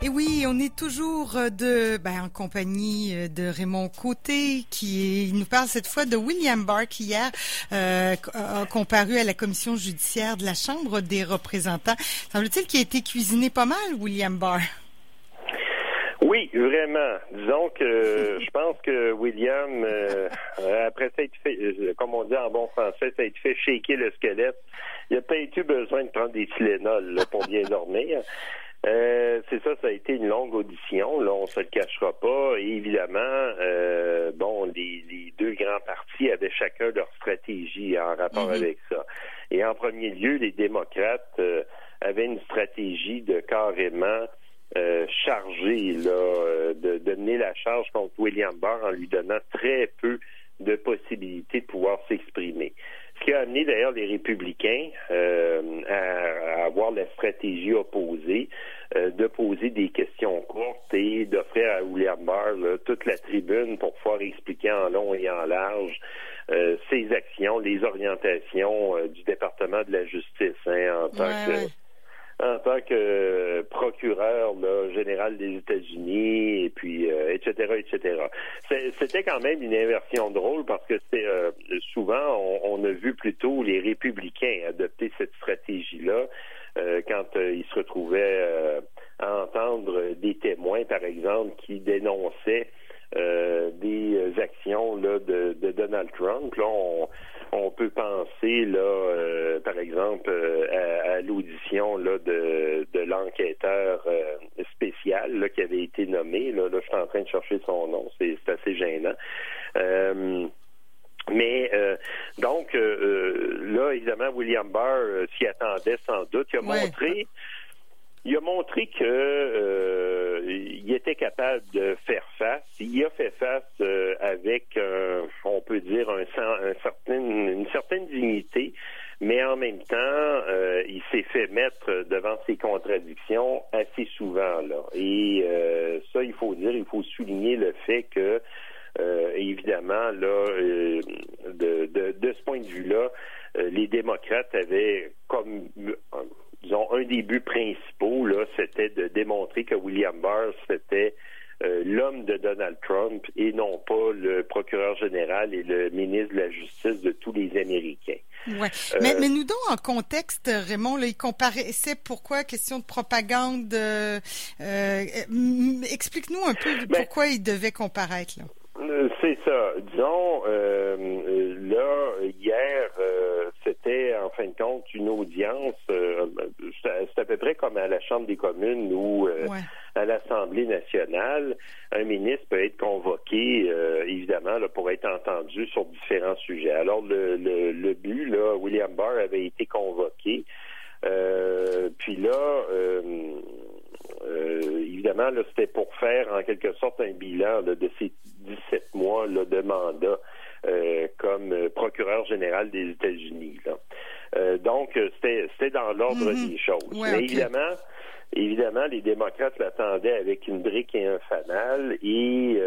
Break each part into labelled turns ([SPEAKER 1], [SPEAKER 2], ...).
[SPEAKER 1] Et oui, on est toujours euh, ben, en compagnie euh, de Raymond Côté, qui nous parle cette fois de William Barr, qui hier euh, a comparu à la commission judiciaire de la Chambre des représentants. Semble-t-il qu'il a été cuisiné pas mal, William Barr.
[SPEAKER 2] Oui, vraiment. Disons que je pense que William, après ça, fait, comme on dit en bon français, été fait shaker le squelette. Il a peut-être eu besoin de prendre des Tylenol pour bien dormir. Euh, c'est ça, ça a été une longue audition. Là, on se le cachera pas. Et évidemment, euh, bon, les, deux grands partis avaient chacun leur stratégie en rapport mhm. avec ça. Et en premier lieu, les démocrates euh, avaient une stratégie de carrément charger là, de, de mener la charge contre William Barr en lui donnant très peu de possibilités de pouvoir s'exprimer. Ce qui a amené d'ailleurs les républicains euh, à, avoir la stratégie opposée euh, de poser des questions courtes et d'offrir à William Barr toute la tribune pour pouvoir expliquer en long et en large euh, ses actions, les orientations du département de la justice hein, en tant que en tant que procureur général des États-Unis et puis etc etc. C'était quand même une inversion drôle parce que c'est souvent on, a vu plutôt les républicains adopter cette stratégie là euh, quand euh, ils se retrouvaient euh, à entendre des témoins par exemple qui dénonçaient des actions là, de, Donald Trump. Là, on, peut penser là, par exemple, à, l'audition là de, de l'enquêteur spécial là, qui avait été nommé. Là, là, je suis en train de chercher son nom, c'est assez gênant. Mais euh, donc euh, euh, là, évidemment, William Barr s'y attendait sans doute. Il a montré, il a montré que il était capable de faire face. Il a fait face avec, on peut dire, un, un certain, une certaine dignité. Mais en même temps, il s'est fait mettre devant ses contradictions assez souvent là. Et ça, il faut dire, il faut souligner le fait que euh, évidemment, là, euh, de, de, de, ce point de vue-là, euh, les démocrates avaient comme disons un des buts principaux là, c'était de démontrer que William Barr c'était l'homme de Donald Trump et non pas le procureur général et le ministre de la Justice de tous les Américains.
[SPEAKER 1] Ouais. mais, mais, nous donnons en contexte, Raymond, là, il comparaissait pourquoi, question de propagande. Explique-nous un peu ben, pourquoi il devait comparaître. Là.
[SPEAKER 2] Euh, c'est ça. Disons, euh, fin de compte une audience, c'est à peu près comme à la Chambre des communes ou à l'Assemblée nationale, un ministre peut être convoqué, évidemment, là, pour être entendu sur différents sujets. Alors, le, le, le but, là, William Barr avait été convoqué. puis là, évidemment, là, c'était pour faire en quelque sorte un bilan de ces 17 mois là, de mandat euh, comme euh, procureur général des États-Unis. Euh, donc, c'était dans l'ordre mm-hmm. des choses. Mais évidemment, évidemment, les démocrates l'attendaient avec une brique et un fanal et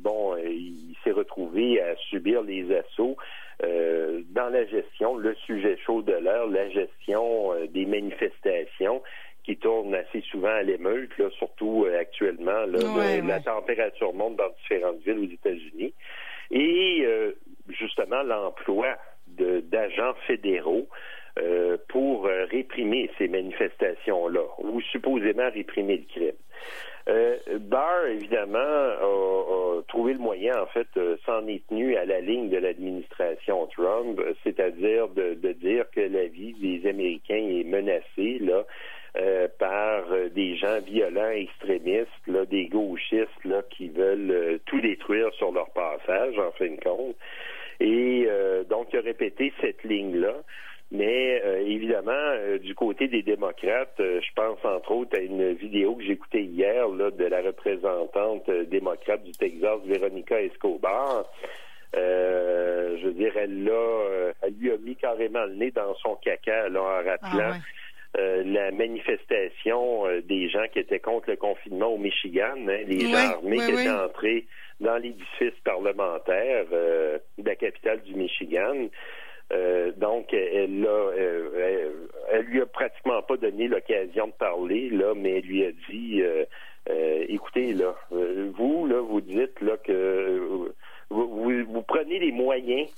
[SPEAKER 2] bon, il s'est retrouvé à subir les assauts dans la gestion, le sujet chaud de l'heure, la gestion des manifestations qui tourne assez souvent à l'émeute, surtout euh, actuellement. La température monte dans différentes villes aux États-Unis. Et euh, justement, l'emploi d'agents fédéraux euh, pour réprimer ces manifestations-là, ou supposément réprimer le crime. Euh, Barr, évidemment, a, trouvé le moyen, en fait, s'en est tenu à la ligne de l'administration Trump, c'est-à-dire de, de, dire que la vie des Américains est menacée, là, euh, par euh, des gens violents, extrémistes, là, des gauchistes là, qui veulent euh, tout détruire sur leur passage, en fin de compte. Et donc, il a répété cette ligne-là. Mais évidemment, du côté des démocrates, je pense entre autres à une vidéo que j'écoutais hier là, de la représentante démocrate du Texas, Véronica Escobar. je veux dire, elle l'a, elle lui a mis carrément le nez dans son caca là, en rappelant ah euh, la manifestation euh, des gens qui étaient contre le confinement au Michigan, hein, les gens armés qui étaient entrés dans l'édifice parlementaire euh, de la capitale du Michigan. donc, elle, a, elle, lui a pratiquement pas donné l'occasion de parler, là, mais elle lui a dit, écoutez, là, vous, là, vous dites là que vous, vous prenez les moyens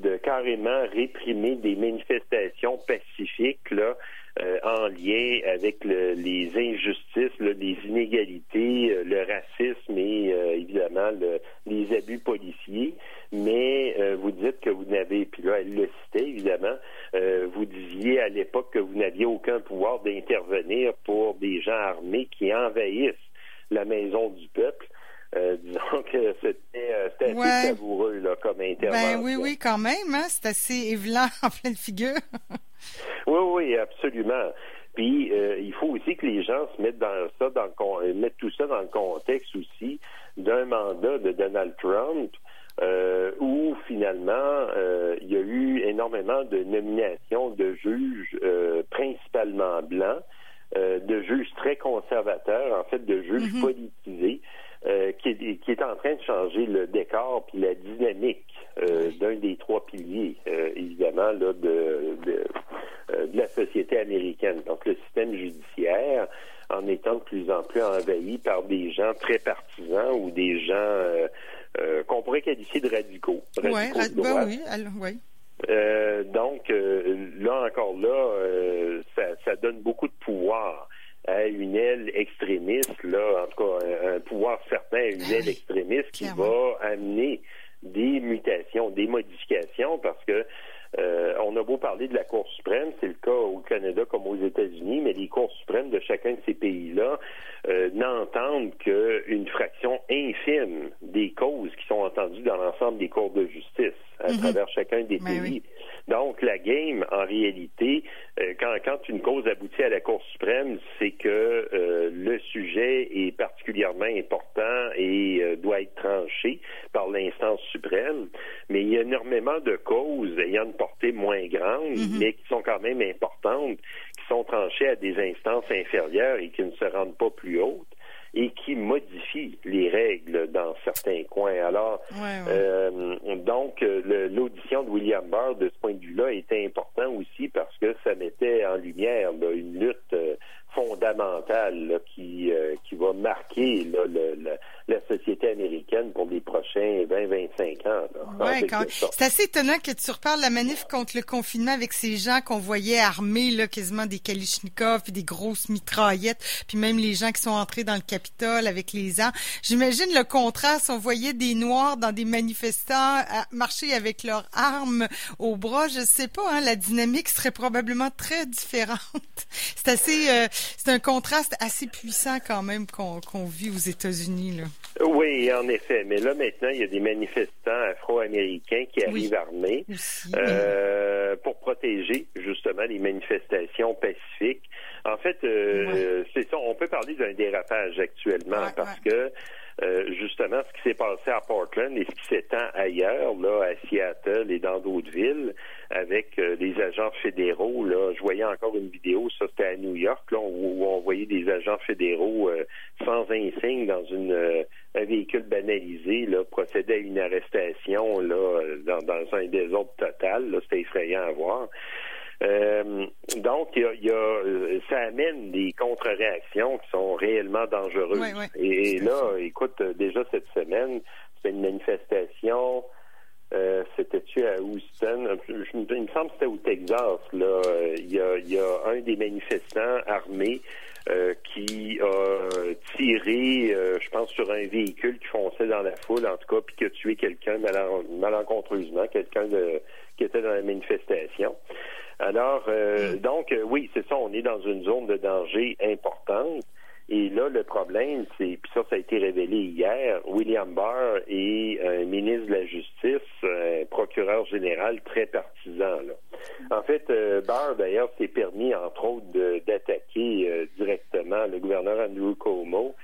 [SPEAKER 2] de carrément réprimer des manifestations pacifiques euh, en lien avec les injustices, les inégalités, euh, le racisme et euh, évidemment les abus policiers. Mais vous dites que vous n'avez, puis là elle le citait évidemment, vous disiez à l'époque que vous n'aviez aucun pouvoir d'intervenir pour des gens armés qui envahissent la maison du peuple. Euh, disons que c'était euh, assez savoureux là, comme intervention.
[SPEAKER 1] Ben oui, oui, quand même. Hein? C'est assez évident en pleine figure.
[SPEAKER 2] oui, oui, absolument. Puis euh, il faut aussi que les gens se mettent dans ça, dans le, mettent tout ça dans le contexte aussi d'un mandat de Donald Trump. où finalement il y a eu énormément de nominations de juges principalement blancs, de juges très conservateurs, en fait de juges mm-hmm. politisés, euh, qui, est, qui, est, en train de changer le décor puis la dynamique euh, d'un des trois piliers, euh, évidemment, là, de, de, de, la société américaine. Donc, le système judiciaire, en étant de plus en plus envahi par des gens très partisans ou des gens qu'on pourrait qualifier de radicaux.
[SPEAKER 1] radicaux ben oui, oui.
[SPEAKER 2] Euh, donc, là encore là, ça, ça, donne beaucoup de pouvoir une aile extrémiste, là, en tout cas, un, pouvoir certain une ah aile extrémiste qui va amener des mutations, des modifications, parce que euh, on a beau parler de la Cour suprême, c'est le cas au Canada comme aux États-Unis, mais les cours suprêmes de chacun de ces pays-là euh, n'entendent qu'une fraction infime des causes qui sont entendues dans l'ensemble des cours de justice à mhm. travers chacun des ben pays. Donc, la game, en réalité, euh, quand, quand une cause aboutit à la Cour suprême, c'est que euh, le sujet est particulièrement important et euh, doit être tranché par l'instance suprême. Mais il y a énormément de causes ayant une portée moins grande, mm-hmm. mais qui sont quand même importantes, qui sont tranchées à des instances inférieures et qui ne se rendent pas plus hautes et qui modifie les règles dans certains coins. Alors, euh, donc, l'audition de William Barr, de ce point de vue-là, était important aussi parce que ça mettait en lumière une lutte euh, fondamentale qui, euh, qui va marquer la société américaine pour les prochains 20-25 ans.
[SPEAKER 1] Ouais, c'est assez étonnant que tu reparles la manif contre le confinement avec ces gens qu'on voyait armés, là, quasiment des Kalichnikov et des grosses mitraillettes, puis même les gens qui sont entrés dans le Capitole avec les armes. J'imagine le contraste. On voyait des Noirs dans des manifestants marcher avec leurs armes au bras. Je sais pas, hein, la dynamique serait probablement très différente. C'est assez, euh, c'est un contraste assez puissant quand même qu'on vit aux États-Unis.
[SPEAKER 2] Oui, en effet. Mais là, maintenant, il y a des manifestants afro-américains qui arrivent armés euh, pour protéger justement les manifestations pacifiques. En fait, euh, c'est ça. On peut parler d'un dérapage actuellement parce que euh, justement ce qui s'est passé à Portland et ce qui s'étend ailleurs, là, à Seattle et dans d'autres villes, avec euh, des agents fédéraux. Là, je voyais encore une vidéo, ça c'était à New York, là, où, on voyait des agents fédéraux euh, sans insigne dans une un véhicule banalisé, là, procéder à une arrestation là, dans, dans un désordre total. C'était effrayant à voir. Euh, donc, il y a, ça amène des contre-réactions qui sont réellement dangereuses. Et, là, écoute, déjà cette semaine, c'était une manifestation. Euh, c'était-tu à Houston? Je, il me semble que c'était au Texas. Là, il y a, il y a un des manifestants armés euh, qui a tiré, euh, je pense, sur un véhicule qui fonçait dans la foule, en tout cas, puis qui a tué quelqu'un malencontreusement, quelqu'un qui était dans la manifestation. Alors, euh, donc, euh, oui, c'est ça, on est dans une zone de danger importante. Et là, le problème, c'est, puis ça, ça a été révélé hier, William Barr est un ministre de la Justice, un procureur général très partisan. Là. En fait, euh, Barr, d'ailleurs, s'est permis, entre autres, d'attaquer directement le gouverneur Andrew Cuomo,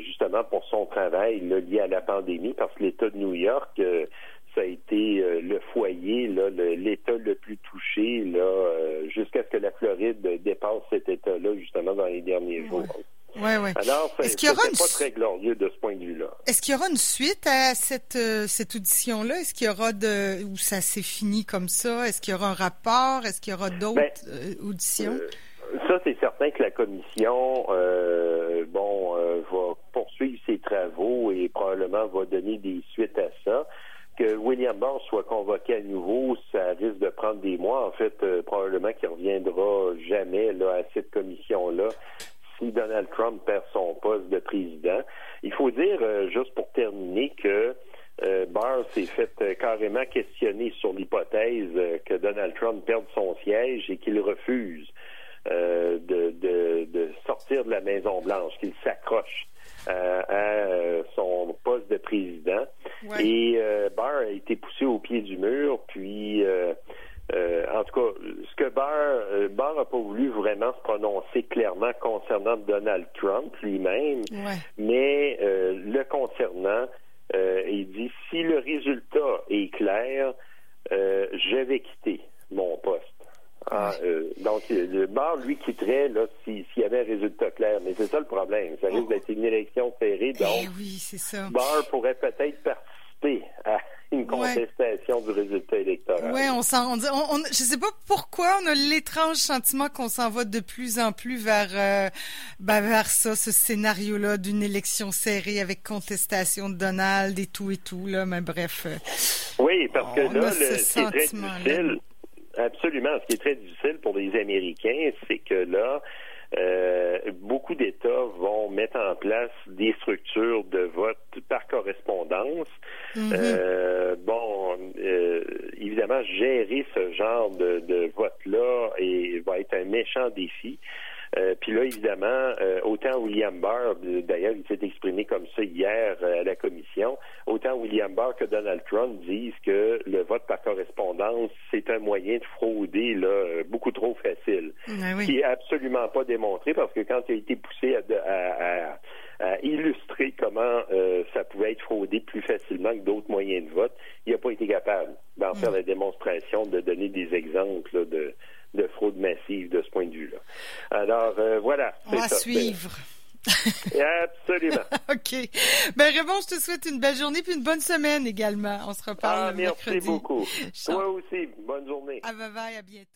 [SPEAKER 2] justement pour son travail lié à la pandémie, parce que l'État de New York a été euh, le foyer, l'État le, plus touché, là, euh, jusqu'à ce que la Floride dépasse cet État-là, justement, dans les derniers jours.
[SPEAKER 1] Ouais, ouais.
[SPEAKER 2] Alors, aura une... pas très glorieux de ce point de vue-là.
[SPEAKER 1] Est-ce qu'il y aura une suite à cette euh, cette audition-là? Est-ce qu'il y aura de où ça s'est fini comme ça? Est-ce qu'il y aura un rapport? Est-ce qu'il y aura d'autres ben, auditions?
[SPEAKER 2] Ça, c'est certain que la commission, bon, va poursuivre ses travaux et probablement va donner des suites à ça que William Barr soit convoqué à nouveau, ça risque de prendre des mois. En fait, euh, probablement qu'il reviendra jamais là, à cette commission-là si Donald Trump perd son poste de président. Il faut dire, euh, juste pour terminer, que euh, Barr s'est fait carrément questionner sur l'hypothèse que Donald Trump perde son siège et qu'il refuse de, de, sortir de la Maison Blanche, qu'il s'accroche à son poste de président. Et euh, Barr a été poussé au pied du mur, puis euh, euh, en tout cas, ce que Barr, Barr n'a pas voulu vraiment se prononcer clairement concernant Donald Trump lui-même, mais le concernant, il dit si le résultat est clair, je vais quitter mon poste. Ah, donc, le Barr, lui, quitterait là s'il y avait un résultat clair. Mais c'est ça le problème. Ça risque oh. d'être une élection serrée.
[SPEAKER 1] Eh
[SPEAKER 2] donc,
[SPEAKER 1] oui, c'est ça.
[SPEAKER 2] Barr pourrait peut-être participer à contestation du résultat électoral.
[SPEAKER 1] Oui, on s'en, on, on, je sais pas pourquoi on a l'étrange sentiment qu'on s'en va de plus en plus vers, euh, ben vers ça, ce scénario-là d'une élection serrée avec contestation de Donald et tout et tout là. Mais bref. Euh,
[SPEAKER 2] oui, parce que là, le, ce qui est très difficile, absolument, ce qui est très difficile pour les Américains, c'est que là, euh, beaucoup d'États vont mettre en place des structures de vote par correspondance. Mm-hmm. euh, bon, euh, évidemment, gérer ce genre de, de vote-là va être un méchant défi. Euh, puis là, évidemment, euh, autant William Barr, d'ailleurs, il s'est exprimé comme ça hier euh, à la commission, autant William Barr que Donald Trump disent que le vote par correspondance, c'est un moyen de frauder là, beaucoup trop facile.
[SPEAKER 1] Ben
[SPEAKER 2] qui est absolument pas démontré parce que quand il a été poussé à, illustrer comment ça pouvait être fraudé plus facilement que d'autres moyens de vote, il n'a pas été capable d'en mm. faire la démonstration, de donner des exemples de de fraude massive de ce point de vue-là. Alors, euh, voilà.
[SPEAKER 1] On va suivre.
[SPEAKER 2] Absolument.
[SPEAKER 1] OK. Ben, Raymond, je te souhaite une belle journée puis une bonne semaine également. On se reparle
[SPEAKER 2] ah, merci beaucoup. Toi aussi. Bonne journée.
[SPEAKER 1] À bye bye, à bientôt.